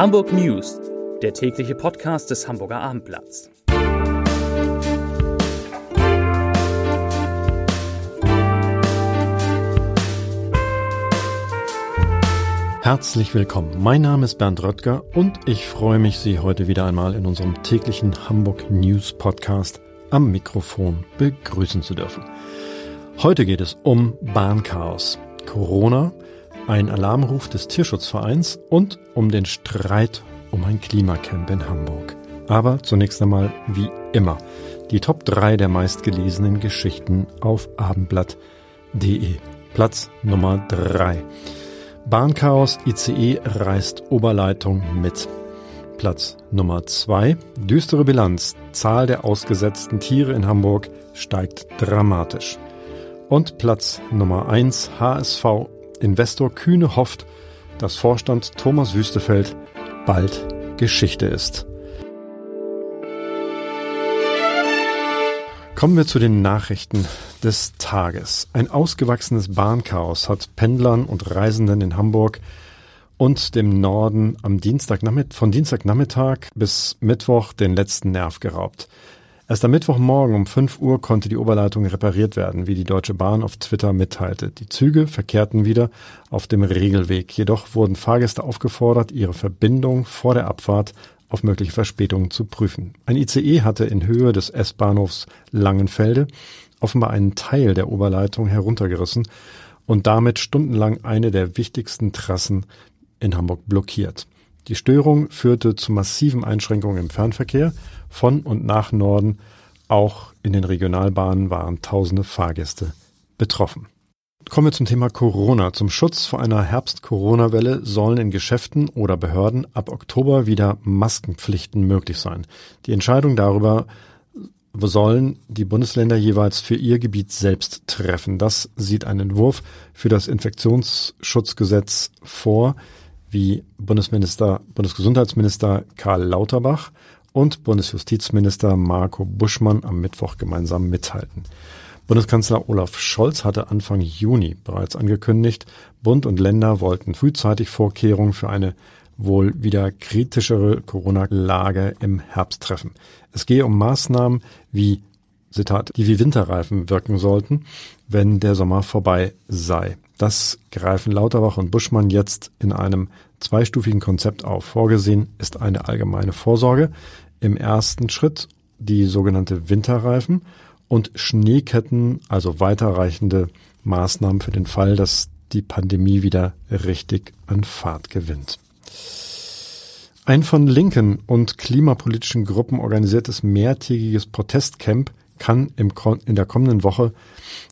Hamburg News, der tägliche Podcast des Hamburger Abendblatts. Herzlich willkommen. Mein Name ist Bernd Röttger und ich freue mich, Sie heute wieder einmal in unserem täglichen Hamburg News Podcast am Mikrofon begrüßen zu dürfen. Heute geht es um Bahnchaos, Corona, ein Alarmruf des Tierschutzvereins und um den Streit um ein Klimacamp in Hamburg. Aber zunächst einmal wie immer die Top 3 der meistgelesenen Geschichten auf abendblatt.de. Platz Nummer 3. Bahnchaos ICE reißt Oberleitung mit. Platz Nummer 2. Düstere Bilanz. Zahl der ausgesetzten Tiere in Hamburg steigt dramatisch. Und Platz Nummer 1 HSV. Investor Kühne hofft, dass Vorstand Thomas Wüstefeld bald Geschichte ist. Kommen wir zu den Nachrichten des Tages. Ein ausgewachsenes Bahnchaos hat Pendlern und Reisenden in Hamburg und dem Norden am Dienstagnachmittag, von Dienstagnachmittag bis Mittwoch den letzten Nerv geraubt. Erst am Mittwochmorgen um 5 Uhr konnte die Oberleitung repariert werden, wie die Deutsche Bahn auf Twitter mitteilte. Die Züge verkehrten wieder auf dem Regelweg. Jedoch wurden Fahrgäste aufgefordert, ihre Verbindung vor der Abfahrt auf mögliche Verspätungen zu prüfen. Ein ICE hatte in Höhe des S-Bahnhofs Langenfelde offenbar einen Teil der Oberleitung heruntergerissen und damit stundenlang eine der wichtigsten Trassen in Hamburg blockiert. Die Störung führte zu massiven Einschränkungen im Fernverkehr von und nach Norden. Auch in den Regionalbahnen waren tausende Fahrgäste betroffen. Kommen wir zum Thema Corona. Zum Schutz vor einer Herbst-Corona-Welle sollen in Geschäften oder Behörden ab Oktober wieder Maskenpflichten möglich sein. Die Entscheidung darüber sollen die Bundesländer jeweils für ihr Gebiet selbst treffen. Das sieht ein Entwurf für das Infektionsschutzgesetz vor, wie Bundesminister, Bundesgesundheitsminister Karl Lauterbach und Bundesjustizminister Marco Buschmann am Mittwoch gemeinsam mithalten. Bundeskanzler Olaf Scholz hatte Anfang Juni bereits angekündigt, Bund und Länder wollten frühzeitig Vorkehrungen für eine wohl wieder kritischere Corona-Lage im Herbst treffen. Es gehe um Maßnahmen wie, Zitat, die wie Winterreifen wirken sollten, wenn der Sommer vorbei sei. Das greifen Lauterbach und Buschmann jetzt in einem zweistufigen Konzept auf. Vorgesehen ist eine allgemeine Vorsorge. Im ersten Schritt die sogenannte Winterreifen und Schneeketten, also weiterreichende Maßnahmen für den Fall, dass die Pandemie wieder richtig an Fahrt gewinnt. Ein von linken und klimapolitischen Gruppen organisiertes mehrtägiges Protestcamp kann im, in der kommenden Woche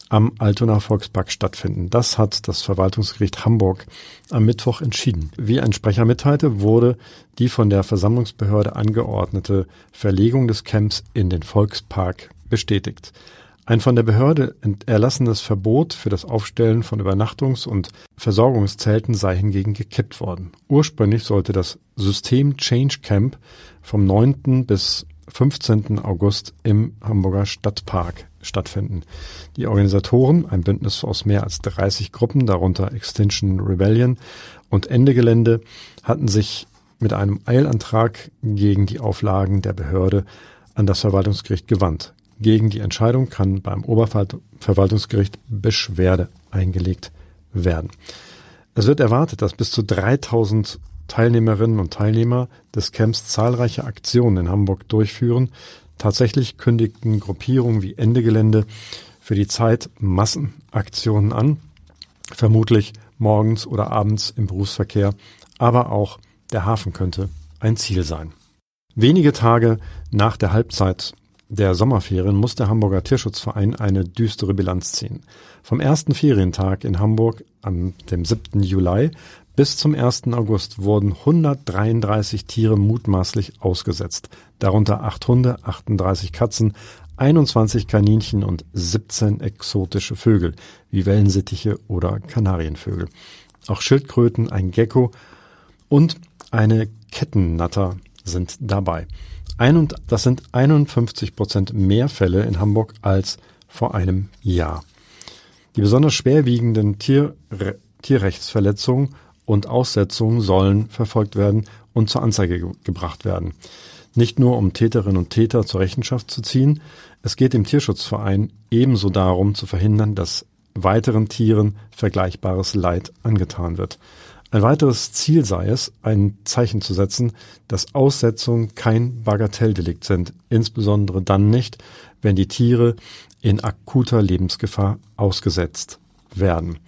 am Altona Volkspark stattfinden. Das hat das Verwaltungsgericht Hamburg am Mittwoch entschieden. Wie ein Sprecher mitteilte, wurde die von der Versammlungsbehörde angeordnete Verlegung des Camps in den Volkspark bestätigt. Ein von der Behörde erlassenes Verbot für das Aufstellen von Übernachtungs- und Versorgungszelten sei hingegen gekippt worden. Ursprünglich sollte das System Change Camp vom 9. bis 15. August im Hamburger Stadtpark stattfinden. Die Organisatoren, ein Bündnis aus mehr als 30 Gruppen, darunter Extinction Rebellion und Ende Gelände, hatten sich mit einem Eilantrag gegen die Auflagen der Behörde an das Verwaltungsgericht gewandt. Gegen die Entscheidung kann beim Oberverwaltungsgericht Beschwerde eingelegt werden. Es wird erwartet, dass bis zu 3000 Teilnehmerinnen und Teilnehmer des Camps zahlreiche Aktionen in Hamburg durchführen. Tatsächlich kündigten Gruppierungen wie Ende Gelände für die Zeit Massenaktionen an, vermutlich morgens oder abends im Berufsverkehr, aber auch der Hafen könnte ein Ziel sein. Wenige Tage nach der Halbzeit der Sommerferien muss der Hamburger Tierschutzverein eine düstere Bilanz ziehen. Vom ersten Ferientag in Hamburg am dem 7. Juli bis zum 1. August wurden 133 Tiere mutmaßlich ausgesetzt, darunter 8 Hunde, 38 Katzen, 21 Kaninchen und 17 exotische Vögel, wie Wellensittiche oder Kanarienvögel. Auch Schildkröten, ein Gecko und eine Kettennatter sind dabei. Ein, das sind 51 Prozent mehr Fälle in Hamburg als vor einem Jahr. Die besonders schwerwiegenden Tier, Tierrechtsverletzungen und Aussetzungen sollen verfolgt werden und zur Anzeige ge gebracht werden. Nicht nur um Täterinnen und Täter zur Rechenschaft zu ziehen, es geht dem Tierschutzverein ebenso darum zu verhindern, dass weiteren Tieren vergleichbares Leid angetan wird. Ein weiteres Ziel sei es, ein Zeichen zu setzen, dass Aussetzungen kein Bagatelldelikt sind, insbesondere dann nicht, wenn die Tiere in akuter Lebensgefahr ausgesetzt werden.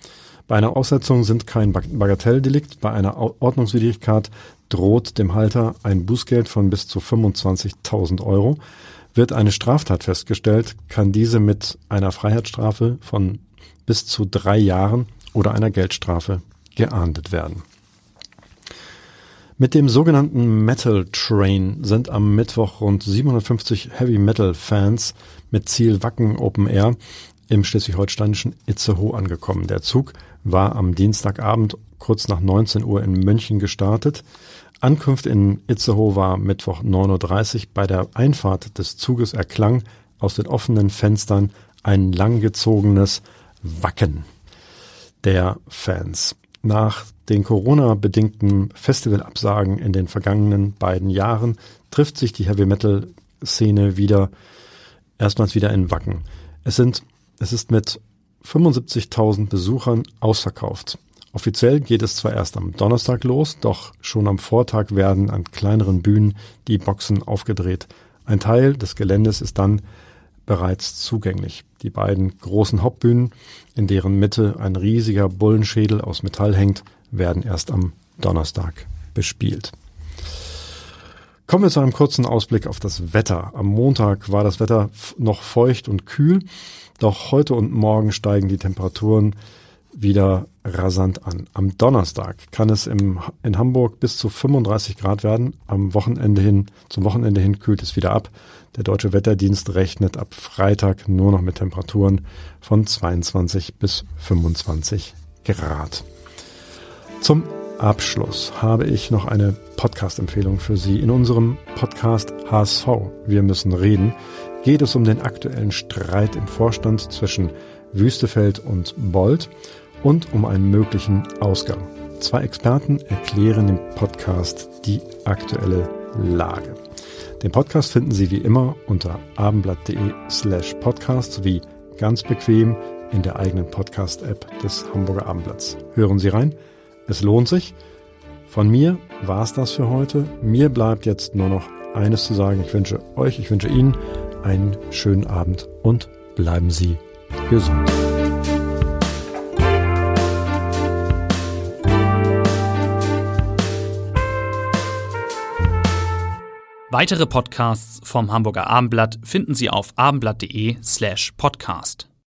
Bei einer Aussetzung sind kein Bagatelldelikt, bei einer Ordnungswidrigkeit droht dem Halter ein Bußgeld von bis zu 25.000 Euro. Wird eine Straftat festgestellt, kann diese mit einer Freiheitsstrafe von bis zu drei Jahren oder einer Geldstrafe geahndet werden. Mit dem sogenannten Metal Train sind am Mittwoch rund 750 Heavy Metal Fans mit Ziel Wacken Open Air im schleswig-holsteinischen Itzehoe angekommen. Der Zug war am Dienstagabend kurz nach 19 Uhr in München gestartet. Ankunft in Itzehoe war Mittwoch 9.30 Uhr. Bei der Einfahrt des Zuges erklang aus den offenen Fenstern ein langgezogenes Wacken der Fans. Nach den Corona-bedingten Festivalabsagen in den vergangenen beiden Jahren trifft sich die Heavy Metal Szene wieder, erstmals wieder in Wacken. Es sind, es ist mit 75.000 Besuchern ausverkauft. Offiziell geht es zwar erst am Donnerstag los, doch schon am Vortag werden an kleineren Bühnen die Boxen aufgedreht. Ein Teil des Geländes ist dann bereits zugänglich. Die beiden großen Hauptbühnen, in deren Mitte ein riesiger Bullenschädel aus Metall hängt, werden erst am Donnerstag bespielt. Kommen wir zu einem kurzen Ausblick auf das Wetter. Am Montag war das Wetter noch feucht und kühl, doch heute und morgen steigen die Temperaturen wieder rasant an. Am Donnerstag kann es im, in Hamburg bis zu 35 Grad werden. Am Wochenende hin, zum Wochenende hin kühlt es wieder ab. Der Deutsche Wetterdienst rechnet ab Freitag nur noch mit Temperaturen von 22 bis 25 Grad. Zum Abschluss habe ich noch eine Podcast-Empfehlung für Sie. In unserem Podcast HSV, wir müssen reden, geht es um den aktuellen Streit im Vorstand zwischen Wüstefeld und Bold und um einen möglichen Ausgang. Zwei Experten erklären im Podcast die aktuelle Lage. Den Podcast finden Sie wie immer unter abendblatt.de slash podcast sowie ganz bequem in der eigenen Podcast-App des Hamburger Abendblatts. Hören Sie rein, es lohnt sich. Von mir war es das für heute. Mir bleibt jetzt nur noch eines zu sagen. Ich wünsche euch, ich wünsche Ihnen einen schönen Abend und bleiben Sie gesund. Weitere Podcasts vom Hamburger Abendblatt finden Sie auf abendblatt.de slash podcast.